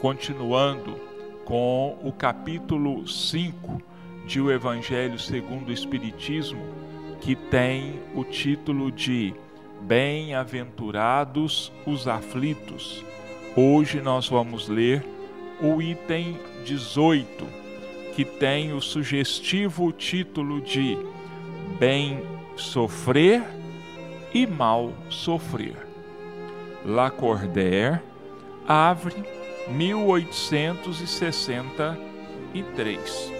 continuando com o capítulo 5 de O Evangelho segundo o Espiritismo, que tem o título de Bem-aventurados os aflitos. Hoje nós vamos ler o item 18, que tem o sugestivo título de Bem sofrer e mal sofrer. Lacordaire, Avre, 1863.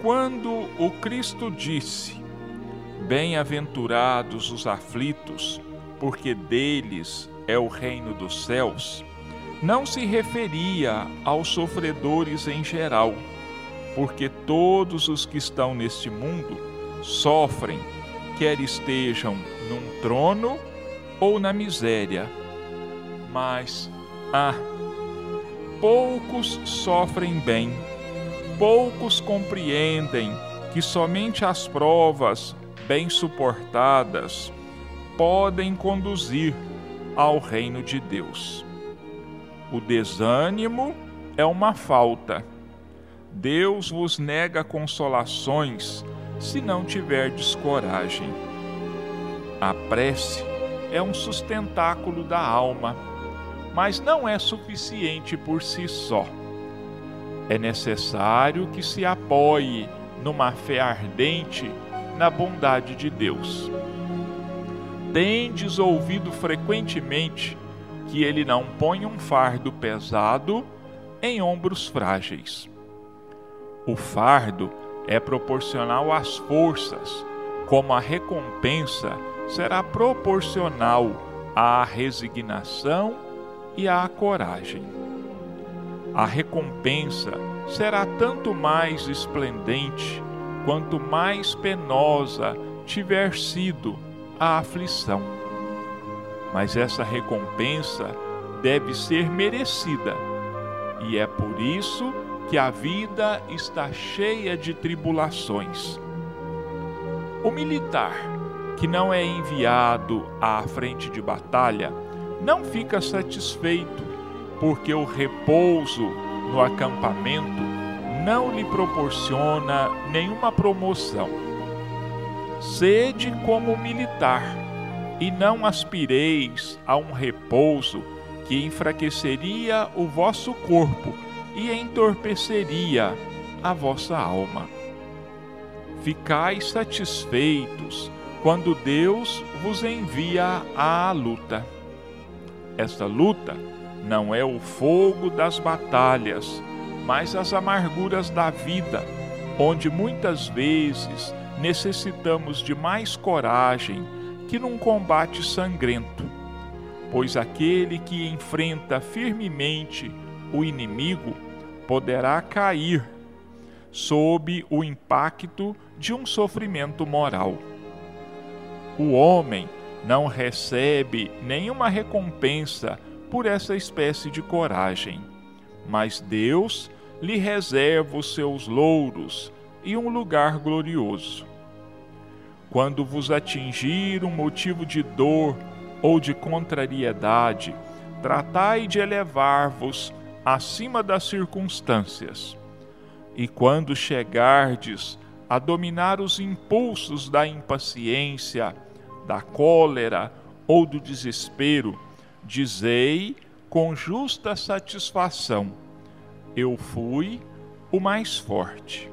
Quando o Cristo disse: Bem-aventurados os aflitos, porque deles é o reino dos céus, não se referia aos sofredores em geral, porque todos os que estão neste mundo sofrem, quer estejam num trono ou na miséria. Mas, ah, poucos sofrem bem, poucos compreendem que somente as provas bem suportadas podem conduzir ao reino de Deus. O desânimo é uma falta. Deus vos nega consolações se não tiverdes coragem. A prece é um sustentáculo da alma, mas não é suficiente por si só. É necessário que se apoie numa fé ardente na bondade de Deus. Tendes ouvido frequentemente que ele não põe um fardo pesado em ombros frágeis. O fardo é proporcional às forças, como a recompensa será proporcional à resignação e à coragem. A recompensa será tanto mais esplendente quanto mais penosa tiver sido a aflição. Mas essa recompensa deve ser merecida, e é por isso que a vida está cheia de tribulações. O militar que não é enviado à frente de batalha não fica satisfeito, porque o repouso no acampamento não lhe proporciona nenhuma promoção. Sede como militar, e não aspireis a um repouso que enfraqueceria o vosso corpo e entorpeceria a vossa alma. Ficais satisfeitos quando Deus vos envia à luta. Esta luta não é o fogo das batalhas, mas as amarguras da vida, onde muitas vezes necessitamos de mais coragem que num combate sangrento, pois aquele que enfrenta firmemente o inimigo poderá cair sob o impacto de um sofrimento moral. O homem não recebe nenhuma recompensa por essa espécie de coragem, mas Deus lhe reserva os seus louros e um lugar glorioso. Quando vos atingir um motivo de dor ou de contrariedade, tratai de elevar-vos acima das circunstâncias. E quando chegardes a dominar os impulsos da impaciência, da cólera ou do desespero, dizei com justa satisfação: Eu fui o mais forte.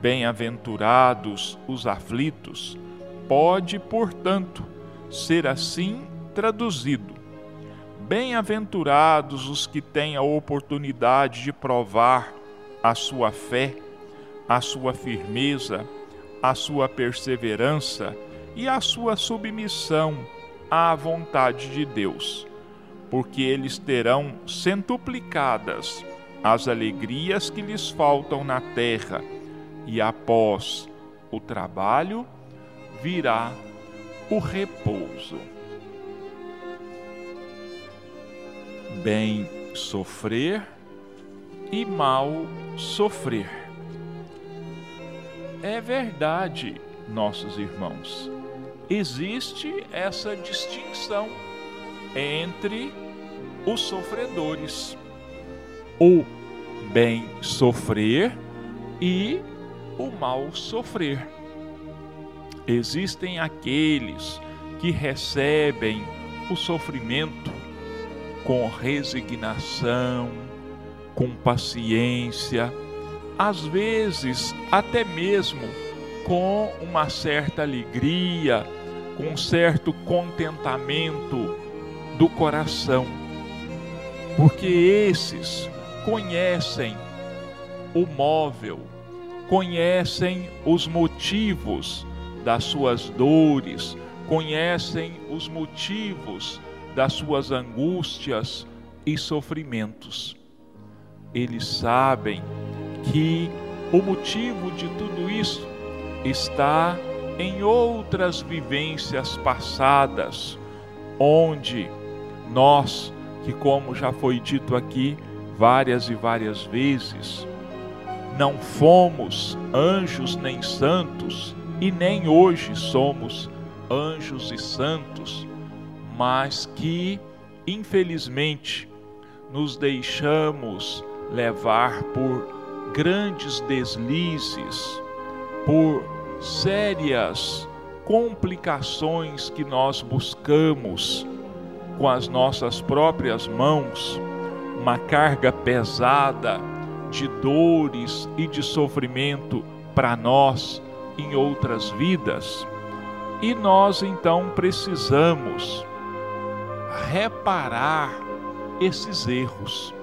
Bem-aventurados os aflitos, pode, portanto, ser assim traduzido Bem-aventurados os que têm a oportunidade de provar a sua fé, a sua firmeza, a sua perseverança e a sua submissão à vontade de Deus, porque eles terão centuplicadas as alegrias que lhes faltam na terra, e após o trabalho virá o repouso. bem sofrer e mal sofrer. É verdade, nossos irmãos, existe essa distinção entre os sofredores. O bem sofrer e o mal sofrer. Existem aqueles que recebem o sofrimento com resignação, com paciência, às vezes até mesmo com uma certa alegria, com um certo contentamento do coração, porque esses conhecem o móvel, conhecem os motivos das suas dores, conhecem os motivos das suas angústias e sofrimentos. Eles sabem que o motivo de tudo isso está em outras vivências passadas, onde nós, que como já foi dito aqui várias e várias vezes, não fomos anjos nem santos, e nem hoje somos anjos e santos, mas que, infelizmente, nos deixamos levar por grandes deslizes, por sérias complicações que nós buscamos com as nossas próprias mãos, uma carga pesada de dores e de sofrimento para nós em outras vidas. E nós então precisamos reparar esses erros.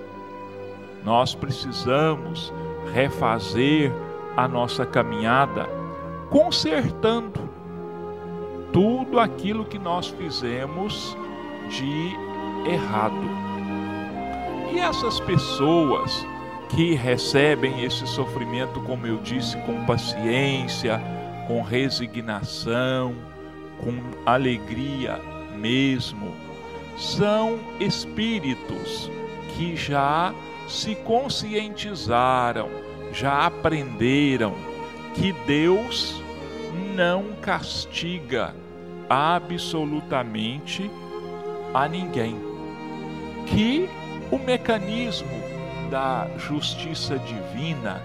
Nós precisamos refazer a nossa caminhada, consertando tudo aquilo que nós fizemos de errado. E essas pessoas que recebem esse sofrimento, como eu disse, com paciência, com resignação, com alegria mesmo, são espíritos que já se conscientizaram, já aprenderam que Deus não castiga absolutamente a ninguém. Que o mecanismo da justiça divina,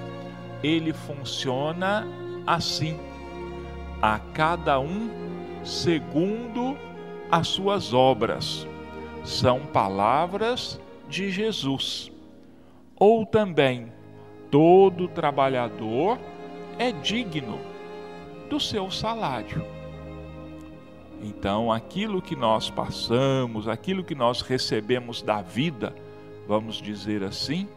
ele funciona assim: a cada um segundo as suas obras. São palavras de Jesus. Ou também, todo trabalhador é digno do seu salário. Então, aquilo que nós passamos, aquilo que nós recebemos da vida, vamos dizer assim,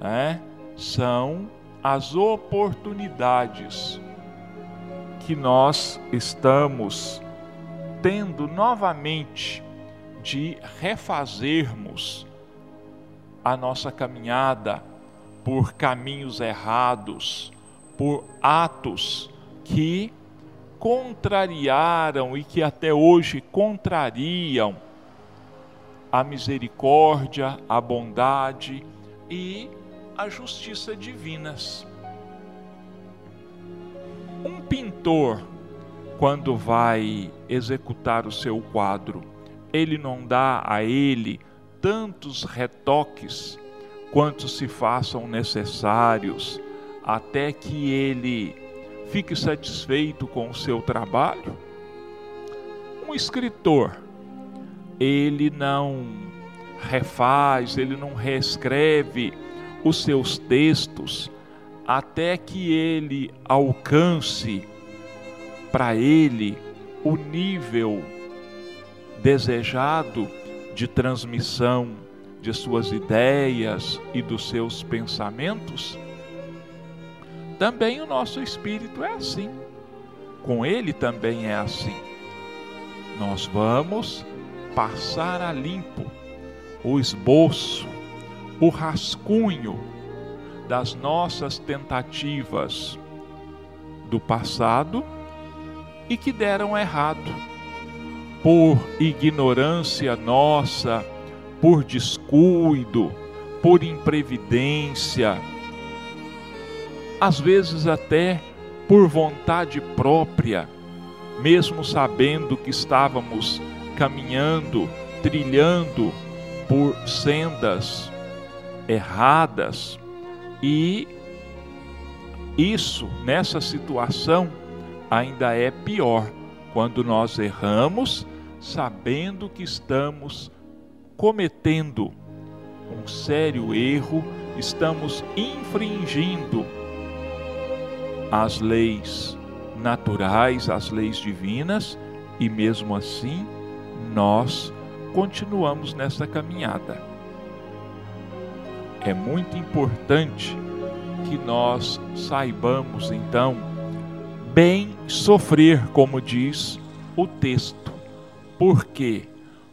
é, são as oportunidades que nós estamos tendo novamente de refazermos a nossa caminhada por caminhos errados, por atos que contrariaram e que até hoje contrariam a misericórdia, a bondade e a justiça divinas. Um pintor, quando vai executar o seu quadro, ele não dá a ele tantos retoques quantos se façam necessários até que ele fique satisfeito com o seu trabalho? Um escritor, ele não refaz, ele não reescreve os seus textos até que ele alcance para ele o nível desejado de transmissão de suas ideias e dos seus pensamentos? Também o nosso espírito é assim. Com ele também é assim. Nós vamos passar a limpo o esboço, o rascunho das nossas tentativas do passado e que deram errado por ignorância nossa, por descuido, por imprevidência, às vezes até por vontade própria, mesmo sabendo que estávamos caminhando, trilhando por sendas erradas. E isso, nessa situação, ainda é pior. Quando nós erramos sabendo que estamos cometendo um sério erro, estamos infringindo as leis naturais, as leis divinas, e mesmo assim nós continuamos nessa caminhada. É muito importante que nós saibamos então bem sofrer, como diz o texto. Por quê?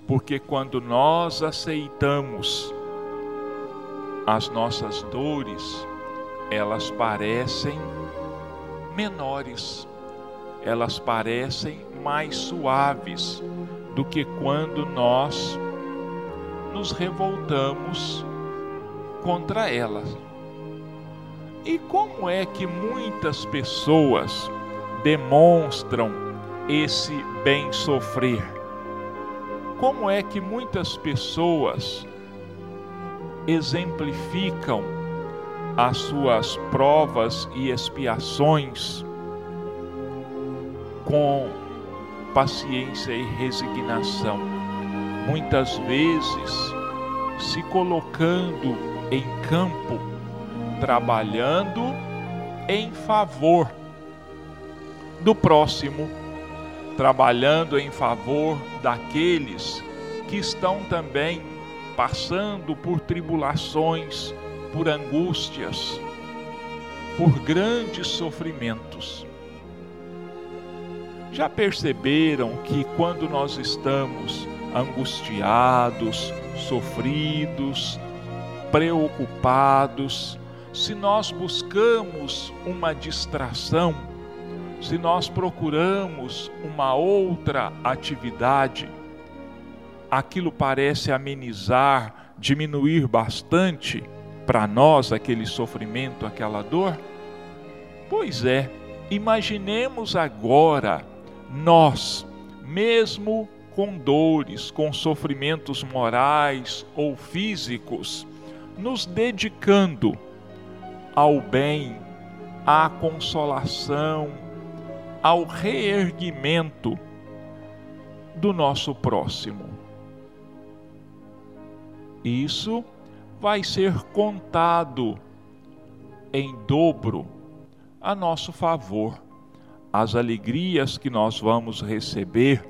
Porque quando nós aceitamos as nossas dores, elas parecem menores, elas parecem mais suaves do que quando nós nos revoltamos contra elas. E como é que muitas pessoas demonstram esse bem sofrer? Como é que muitas pessoas exemplificam as suas provas e expiações com paciência e resignação? Muitas vezes se colocando em campo trabalhando em favor do próximo, trabalhando em favor daqueles que estão também passando por tribulações, por angústias, por grandes sofrimentos. Já perceberam que quando nós estamos angustiados, sofridos, preocupados, se nós buscamos uma distração, se nós procuramos uma outra atividade, aquilo parece amenizar, diminuir bastante para nós aquele sofrimento, aquela dor? Pois é, imaginemos agora nós, mesmo com dores, com sofrimentos morais ou físicos, nos dedicando ao bem, à consolação, ao reerguimento do nosso próximo. Isso vai ser contado em dobro a nosso favor. As alegrias que nós vamos receber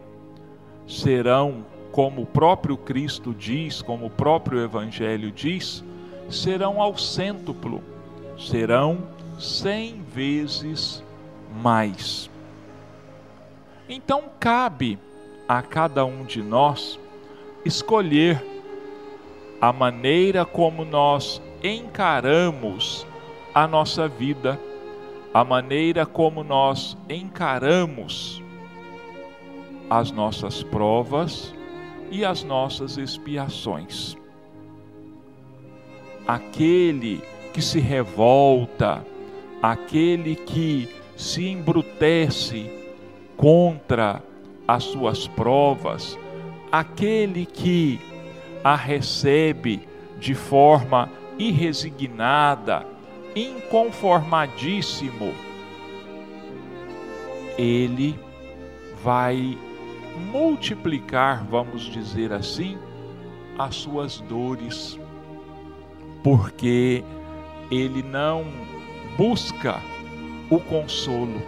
serão, como o próprio Cristo diz, como o próprio Evangelho diz, serão ao cêntuplo serão cem vezes mais. Então cabe a cada um de nós escolher a maneira como nós encaramos a nossa vida, a maneira como nós encaramos as nossas provas e as nossas expiações. Aquele que se revolta, aquele que se embrutece contra as suas provas, aquele que a recebe de forma irresignada, inconformadíssimo, ele vai multiplicar, vamos dizer assim, as suas dores, porque ele não busca o consolo.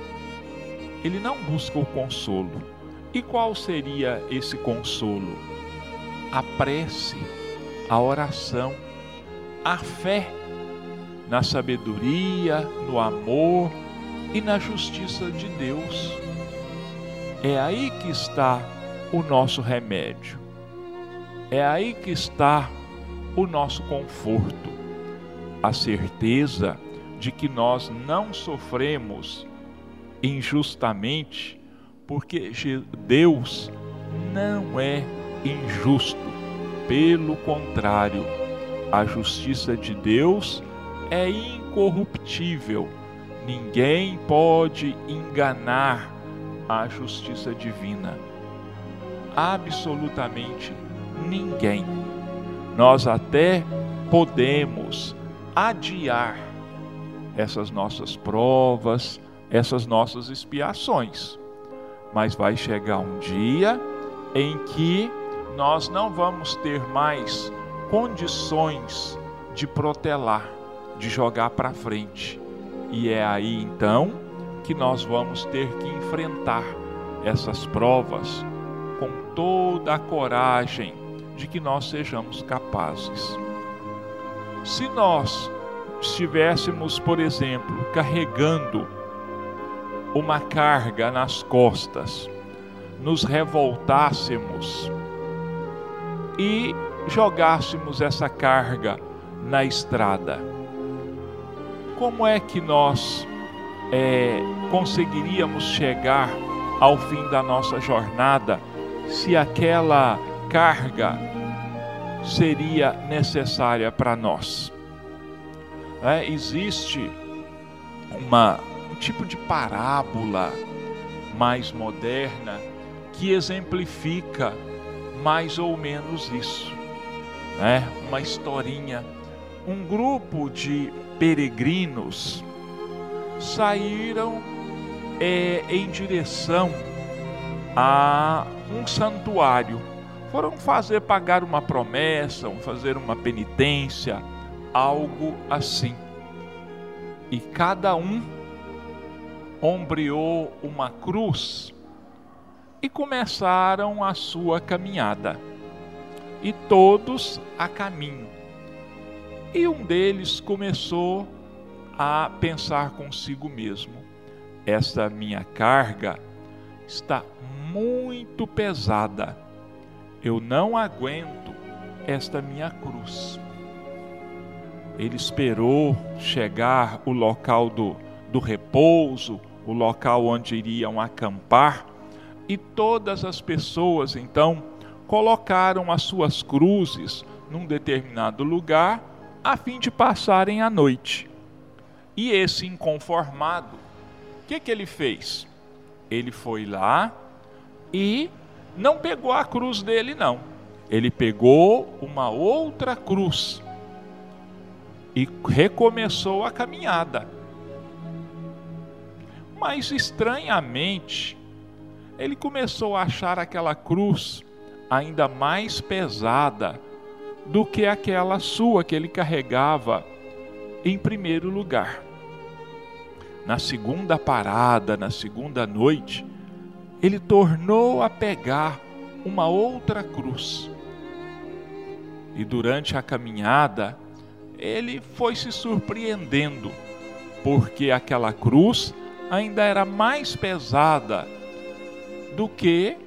Ele não busca o consolo. E qual seria esse consolo? A prece, a oração, a fé na sabedoria, no amor e na justiça de Deus. É aí que está o nosso remédio. É aí que está o nosso conforto a certeza de que nós não sofremos injustamente, porque Deus não é injusto. Pelo contrário, a justiça de Deus é incorruptível. Ninguém pode enganar a justiça divina. Absolutamente ninguém. nós até podemos adiar essas nossas provas, essas nossas expiações. Mas vai chegar um dia em que nós não vamos ter mais condições de protelar, de jogar para frente. E é aí então que nós vamos ter que enfrentar essas provas com toda a coragem de que nós sejamos capazes. Se nós estivéssemos, por exemplo, carregando uma carga nas costas, nos revoltássemos e jogássemos essa carga na estrada, como é que nós é, conseguiríamos chegar ao fim da nossa jornada se aquela carga seria necessária para nós? É, existe uma, um tipo de parábola mais moderna que exemplifica mais ou menos isso. Né? Uma historinha. Um grupo de peregrinos saíram é, em direção a um santuário. Foram fazer pagar uma promessa, fazer uma penitência, algo assim. E cada um ombreou uma cruz e começaram a sua caminhada. E todos a caminho. E um deles começou a pensar consigo mesmo: esta minha carga está muito pesada. Eu não aguento esta minha cruz. Ele esperou chegar o local do, do repouso, o local onde iriam acampar, e todas as pessoas então colocaram as suas cruzes num determinado lugar a fim de passarem a noite. E esse inconformado, o que, que ele fez? Ele foi lá e não pegou a cruz dele, não. Ele pegou uma outra cruz e recomeçou a caminhada. Mas estranhamente, ele começou a achar aquela cruz ainda mais pesada do que aquela sua que ele carregava em primeiro lugar. Na segunda parada, na segunda noite, ele tornou a pegar uma outra cruz. E durante a caminhada, ele foi se surpreendendo, porque aquela cruz ainda era mais pesada do que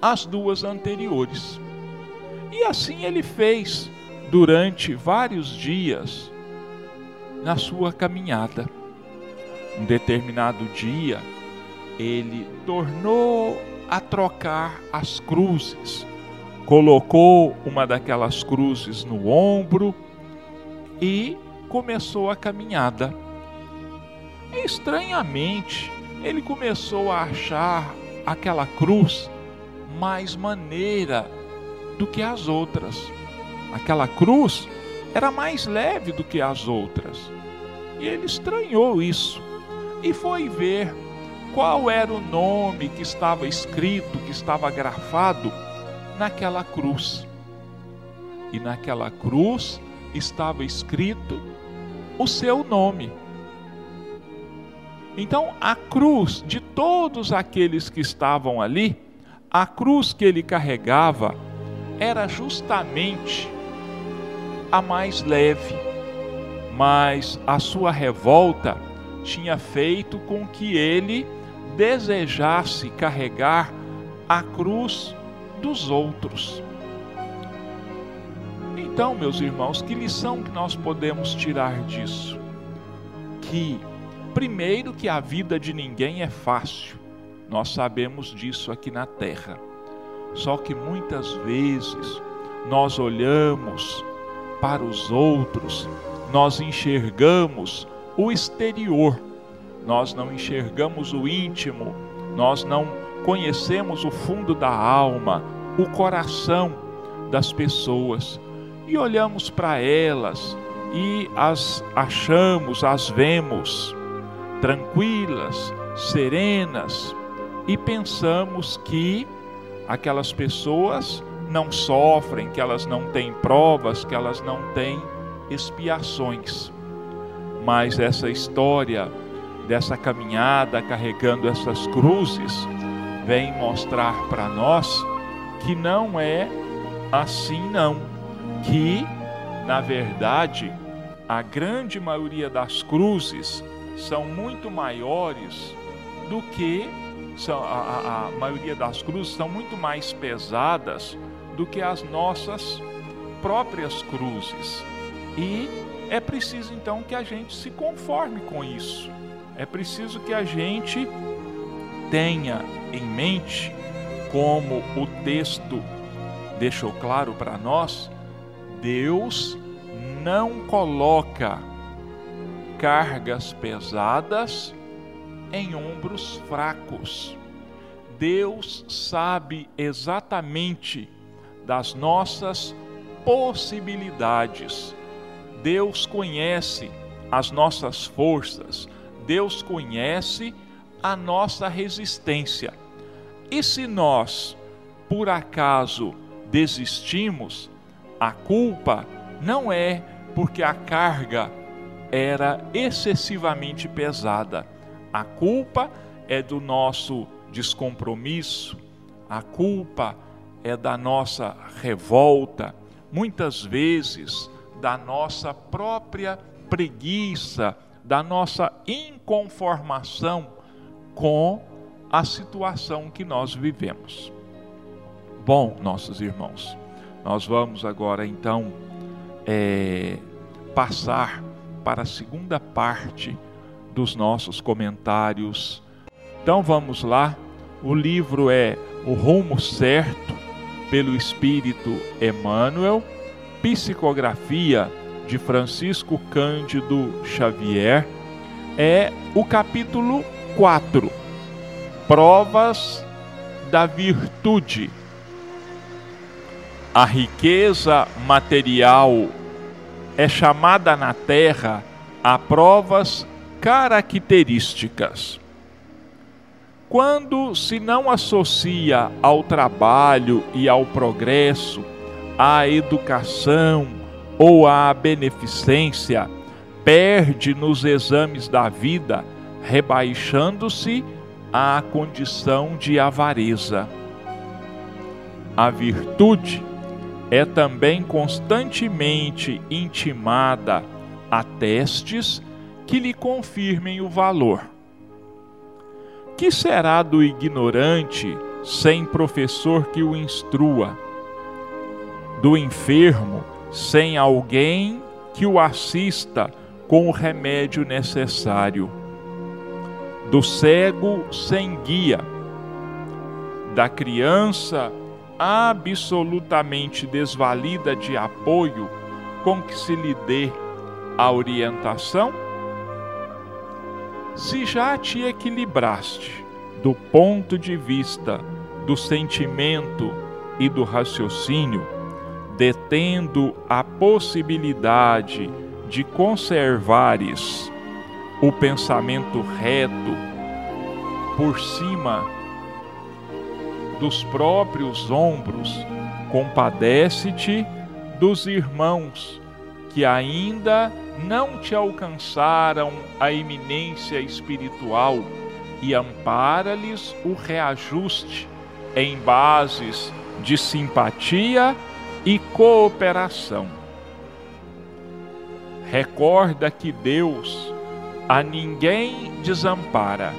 as duas anteriores. E assim ele fez durante vários dias na sua caminhada. Um determinado dia, ele tornou a trocar as cruzes, colocou uma daquelas cruzes no ombro e começou a caminhada. Estranhamente, ele começou a achar aquela cruz mais maneira do que as outras. Aquela cruz era mais leve do que as outras. E ele estranhou isso e foi ver qual era o nome que estava escrito, que estava grafado naquela cruz. E naquela cruz estava escrito o seu nome. Então, a cruz de todos aqueles que estavam ali, a cruz que ele carregava, era justamente a mais leve, mas a sua revolta tinha feito com que ele desejasse carregar a cruz dos outros. Então, meus irmãos, que lição que nós podemos tirar disso? Que, primeiro, que a vida de ninguém é fácil, nós sabemos disso aqui na terra. Só que muitas vezes nós olhamos para os outros, nós enxergamos o exterior, nós não enxergamos o íntimo, nós não conhecemos o fundo da alma, o coração das pessoas. e olhamos para elas e as achamos, as vemos tranquilas, serenas e pensamos que aquelas pessoas não sofrem, que elas não têm provas, que elas não têm expiações. Mas essa história dessa caminhada carregando essas cruzes vem mostrar para nós que não é assim não, que na verdade a grande maioria das cruzes são muito maiores do que são, a, a, maioria das cruzes são muito mais pesadas do que as nossas próprias cruzes. E é preciso então que a gente se conforme com isso. É preciso que a gente tenha em mente, como o texto deixou claro para nós, Deus não coloca cargas pesadas em ombros fracos. Deus sabe exatamente das nossas possibilidades. Deus conhece as nossas forças. Deus conhece a nossa resistência. E se nós, por acaso, desistimos, a culpa não é porque a carga era excessivamente pesada. A culpa é do nosso descompromisso, a culpa é da nossa revolta, muitas vezes da nossa própria preguiça, da nossa inconformação com a situação que nós vivemos. Bom, nossos irmãos, nós vamos agora então é, passar para a segunda parte dos nossos comentários. Então vamos lá. O livro é O Rumo Certo, pelo Espírito Emmanuel, psicografia de Francisco Cândido Xavier, é o capítulo 4, Provas da Virtude. A riqueza material é chamada na terra a provas características. Quando se não associa ao trabalho e ao progresso, à educação ou à beneficência, perde nos exames da vida, rebaixando-se à condição de avareza. A virtude é também constantemente intimada a testes que lhe confirmem o valor. Que será do ignorante sem professor que o instrua? Do enfermo sem alguém que o assista com o remédio necessário? Do cego sem guia? Da criança absolutamente desvalida de apoio com que se lhe dê a orientação? Se já te equilibraste do ponto de vista do sentimento e do raciocínio, detendo a possibilidade de conservares o pensamento reto por cima dos próprios ombros, compadece-te dos irmãos que ainda não te alcançaram a eminência espiritual e ampara-lhes o reajuste em bases de simpatia e cooperação. Recorda que Deus a ninguém desampara,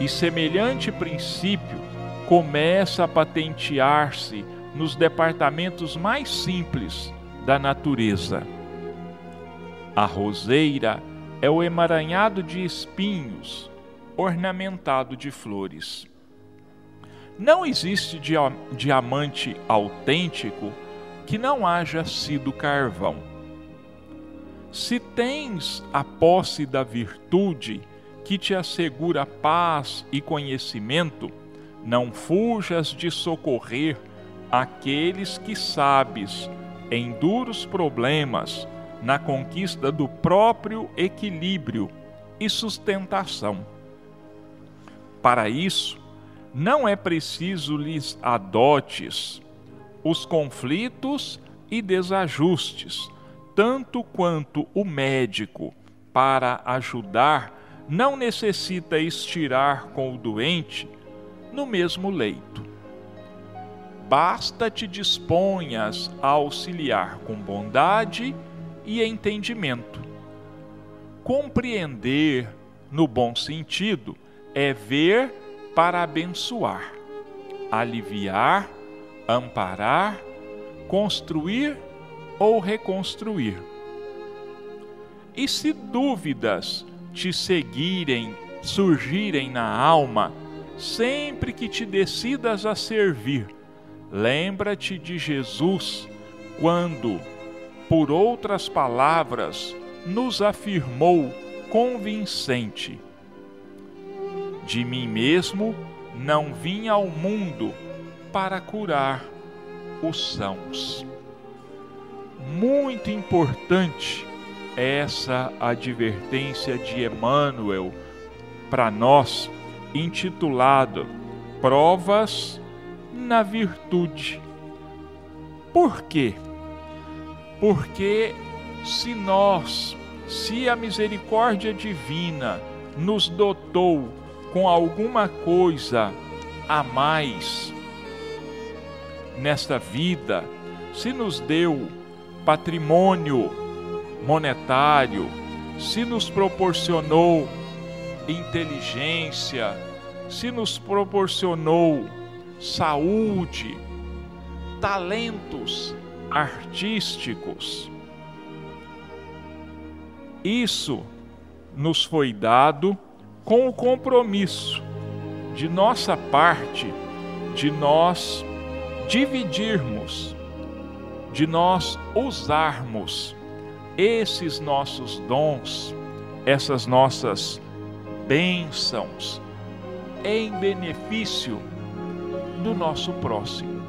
e semelhante princípio começa a patentear-se nos departamentos mais simples da natureza a roseira é o emaranhado de espinhos, ornamentado de flores. Não existe diamante autêntico que não haja sido carvão. Se tens a posse da virtude que te assegura paz e conhecimento, não fujas de socorrer aqueles que sabes em duros problemas na conquista do próprio equilíbrio e sustentação. Para isso, não é preciso lhes adotes os conflitos e desajustes, tanto quanto o médico, para ajudar, não necessita estirar com o doente no mesmo leito. Basta te disponhas a auxiliar com bondade e entendimento. Compreender, no bom sentido, é ver para abençoar, aliviar, amparar, construir ou reconstruir. E se dúvidas te seguirem, surgirem na alma, sempre que te decidas a servir, lembra-te de Jesus quando, por outras palavras, nos afirmou convincente: De mim mesmo não vim ao mundo para curar os sãos. Muito importante essa advertência de Emmanuel para nós, intitulado Provas na Virtude. Por quê? Porque se nós, se a misericórdia divina nos dotou com alguma coisa a mais nesta vida, se nos deu patrimônio monetário, se nos proporcionou inteligência, se nos proporcionou saúde, talentos artísticos. Isso nos foi dado com o compromisso de nossa parte de nós dividirmos, de nós usarmos esses nossos dons, essas nossas bênçãos em benefício do nosso próximo.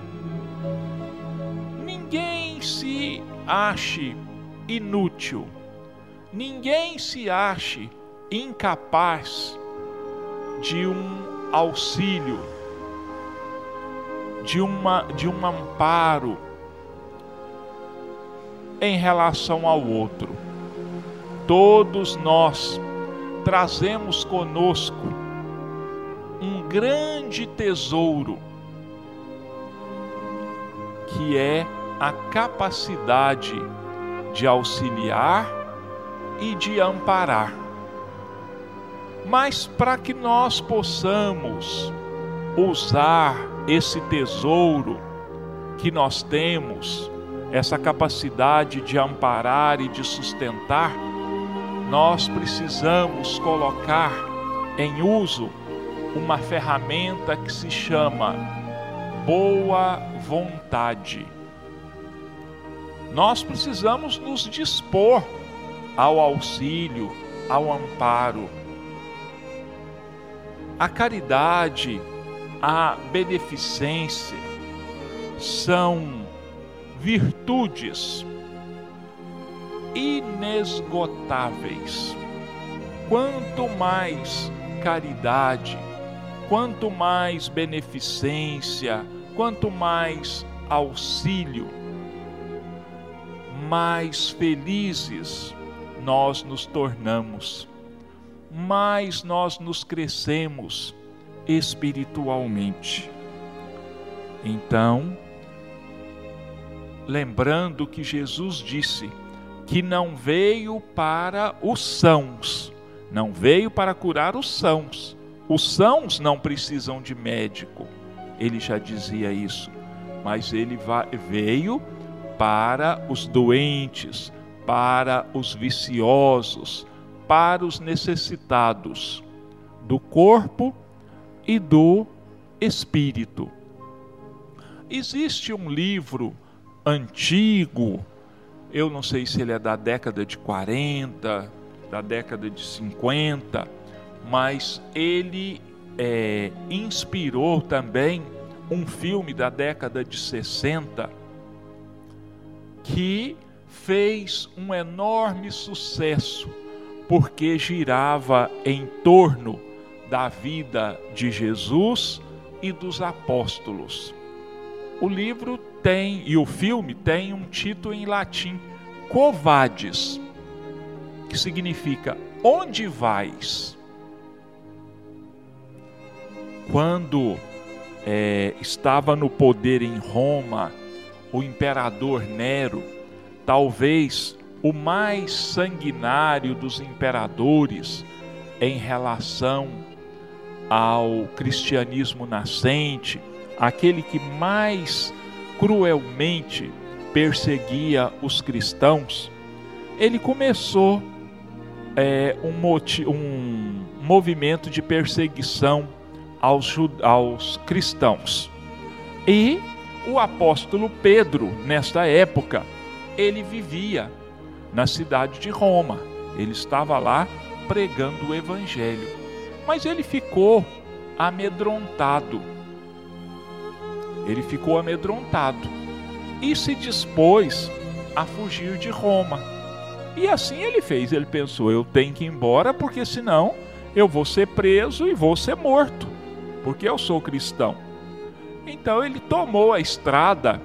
Ninguém se ache inútil, ninguém se ache incapaz de um auxílio de, uma, de um amparo em relação ao outro. Todos nós trazemos conosco um grande tesouro, que é a capacidade de auxiliar e de amparar. Mas para que nós possamos usar esse tesouro que nós temos, essa capacidade de amparar e de sustentar, nós precisamos colocar em uso uma ferramenta que se chama boa vontade. Nós precisamos nos dispor ao auxílio, ao amparo. A caridade a beneficência são virtudes inesgotáveis. Quanto mais caridade, quanto mais beneficência, quanto mais auxílio, mais felizes nós nos tornamos, mais nós nos crescemos espiritualmente. Então, lembrando que Jesus disse que não veio para os sãos, não veio para curar os sãos. Os sãos não precisam de médico, ele já dizia isso, mas ele veio para os doentes, para os viciosos, para os necessitados do corpo e do espírito. Existe um livro antigo, eu não sei se ele é da década de 40, da década de 50, mas ele é, inspirou também um filme da década de 60 que fez um enorme sucesso, porque girava em torno da vida de Jesus e dos apóstolos. O livro tem, e o filme tem um título em latim, Covades, que significa Onde vais? Quando é, estava no poder em Roma, o imperador Nero, talvez o mais sanguinário dos imperadores em relação ao cristianismo nascente, aquele que mais cruelmente perseguia os cristãos, ele começou é, um, um, movimento de perseguição aos, aos cristãos. E o apóstolo Pedro, nesta época, ele vivia na cidade de Roma. Ele estava lá pregando o evangelho. Mas ele ficou amedrontado. Ele ficou amedrontado e se dispôs a fugir de Roma. E assim ele fez. Ele pensou: eu tenho que ir embora, porque senão eu vou ser preso e vou ser morto, porque eu sou cristão. Então ele tomou a estrada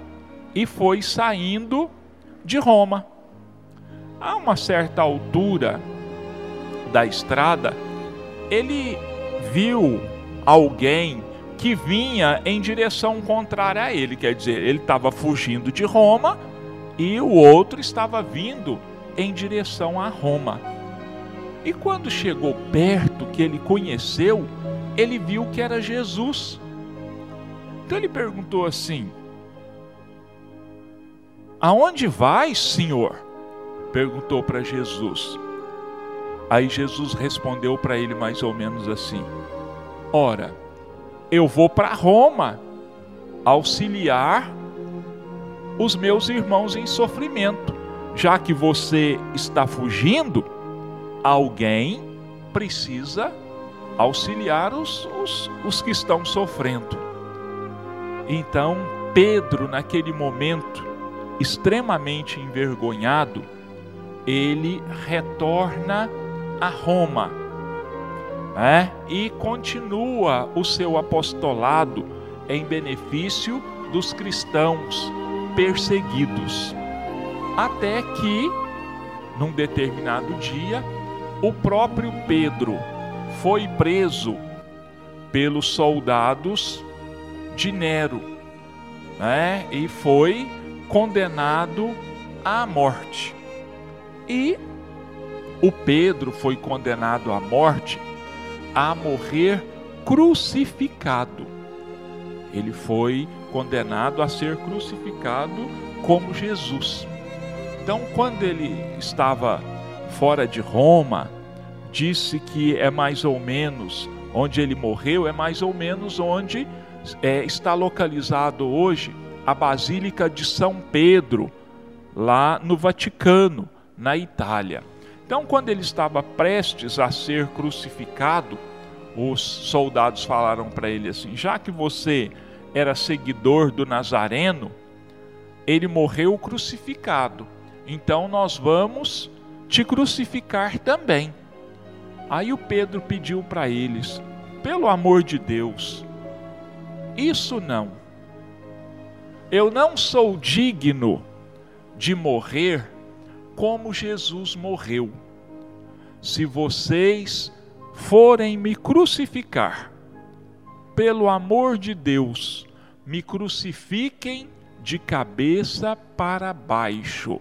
e foi saindo de Roma. A uma certa altura da estrada, ele viu alguém que vinha em direção contrária a ele, quer dizer, ele estava fugindo de Roma e o outro estava vindo em direção a Roma. E quando chegou perto, que ele conheceu, ele viu que era Jesus. Então ele perguntou assim: Aonde vais, Senhor? Perguntou para Jesus. Aí Jesus respondeu para ele mais ou menos assim: Ora, eu vou para Roma auxiliar os meus irmãos em sofrimento. Já que você está fugindo, alguém precisa auxiliar os, os, os que estão sofrendo. Então, Pedro, naquele momento, extremamente envergonhado, ele retorna a Roma é? e continua o seu apostolado em benefício dos cristãos perseguidos. Até que, num determinado dia, o próprio Pedro foi preso pelos soldados de Nero né? e foi condenado à morte. E o Pedro foi condenado à morte a morrer crucificado. Ele foi condenado a ser crucificado como Jesus. Então, quando ele estava fora de Roma, disse que é mais ou menos onde ele morreu, é mais ou menos onde é, está localizado hoje a Basílica de São Pedro, lá no Vaticano, na Itália. Então, quando ele estava prestes a ser crucificado, os soldados falaram para ele assim: já que você era seguidor do Nazareno, ele morreu crucificado, então nós vamos te crucificar também. Aí o Pedro pediu para eles: pelo amor de Deus, isso não eu não sou digno de morrer como Jesus morreu. Se vocês forem me crucificar, pelo amor de Deus, me crucifiquem de cabeça para baixo.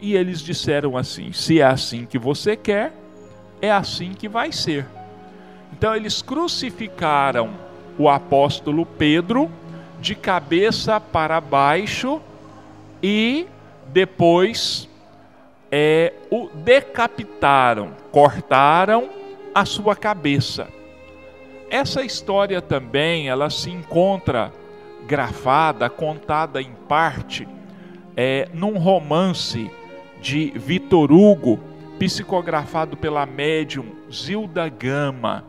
E eles disseram assim: se é assim que você quer, é assim que vai ser. Então eles crucificaram o apóstolo Pedro de cabeça para baixo e depois é, o decapitaram, cortaram a sua cabeça. Essa história também ela se encontra grafada, contada em parte, é, num romance de Vitor Hugo, psicografado pela médium Zilda Gama.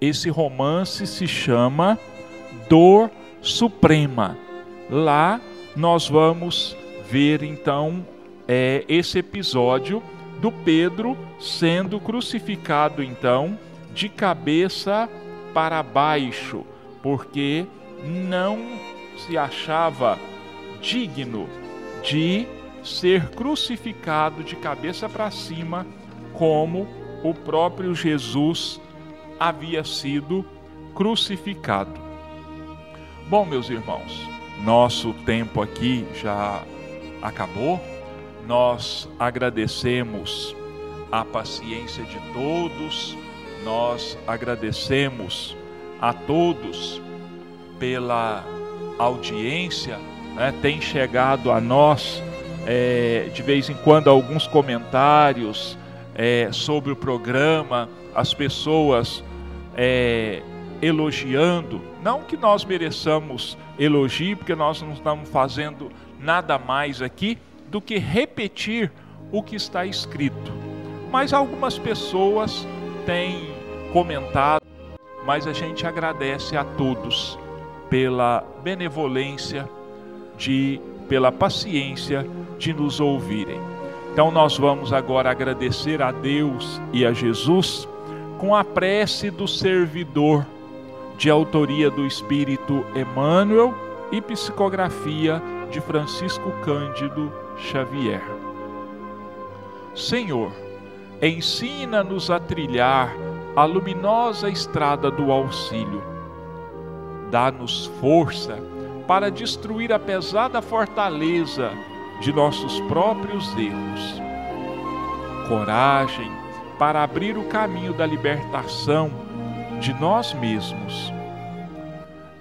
Esse romance se chama Dor Suprema, lá nós vamos ver então é, esse episódio do Pedro sendo crucificado então de cabeça para baixo, porque não se achava digno de ser crucificado de cabeça para cima, como o próprio Jesus havia sido crucificado. Bom, meus irmãos, nosso tempo aqui já acabou. Nós agradecemos a paciência de todos, nós agradecemos a todos pela audiência, né? tem chegado a nós é, de vez em quando alguns comentários é, sobre o programa, as pessoas é, elogiando, não que nós mereçamos elogio, porque nós não estamos fazendo nada mais aqui do que repetir o que está escrito. Mas algumas pessoas têm comentado, mas a gente agradece a todos pela benevolência de pela paciência de nos ouvirem. Então nós vamos agora agradecer a Deus e a Jesus com a prece do servidor de autoria do Espírito Emmanuel e psicografia de Francisco Cândido Xavier. Senhor, ensina-nos a trilhar a luminosa estrada do auxílio. Dá-nos força para destruir a pesada fortaleza de nossos próprios erros. Coragem para abrir o caminho da libertação de nós mesmos.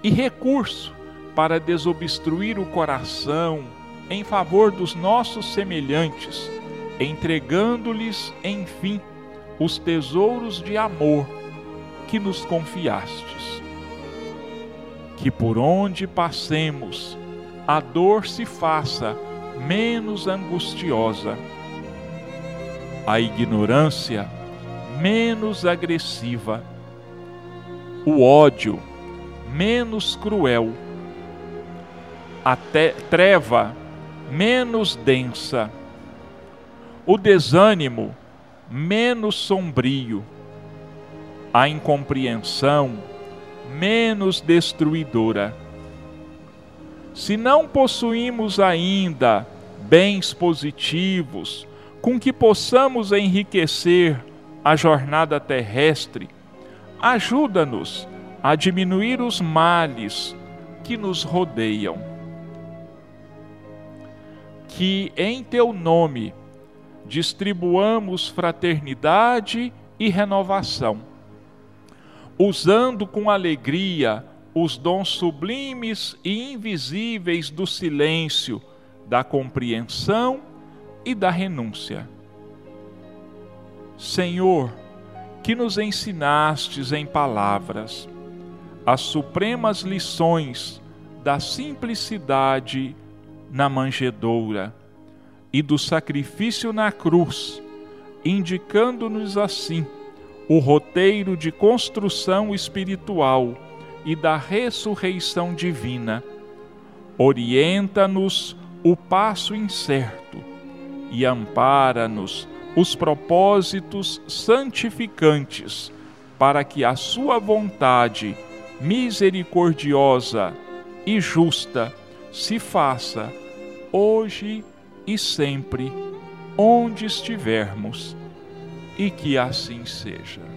E recurso para desobstruir o coração em favor dos nossos semelhantes, entregando-lhes, enfim, os tesouros de amor que nos confiastes. Que por onde passemos, a dor se faça menos angustiosa, a ignorância menos agressiva, o ódio menos cruel, a treva menos densa, o desânimo menos sombrio, a incompreensão menos destruidora. Se não possuímos ainda bens positivos com que possamos enriquecer a jornada terrestre, ajuda-nos a diminuir os males que nos rodeiam. Que em teu nome distribuamos fraternidade e renovação, usando com alegria os dons sublimes e invisíveis do silêncio, da compreensão e da renúncia. Senhor, que nos ensinastes em palavras as supremas lições da simplicidade na manjedoura e do sacrifício na cruz, indicando-nos assim o roteiro de construção espiritual e da ressurreição divina. Orienta-nos o passo incerto e ampara-nos os propósitos santificantes, para que a Sua vontade misericordiosa e justa se faça hoje e sempre, onde estivermos, e que assim seja.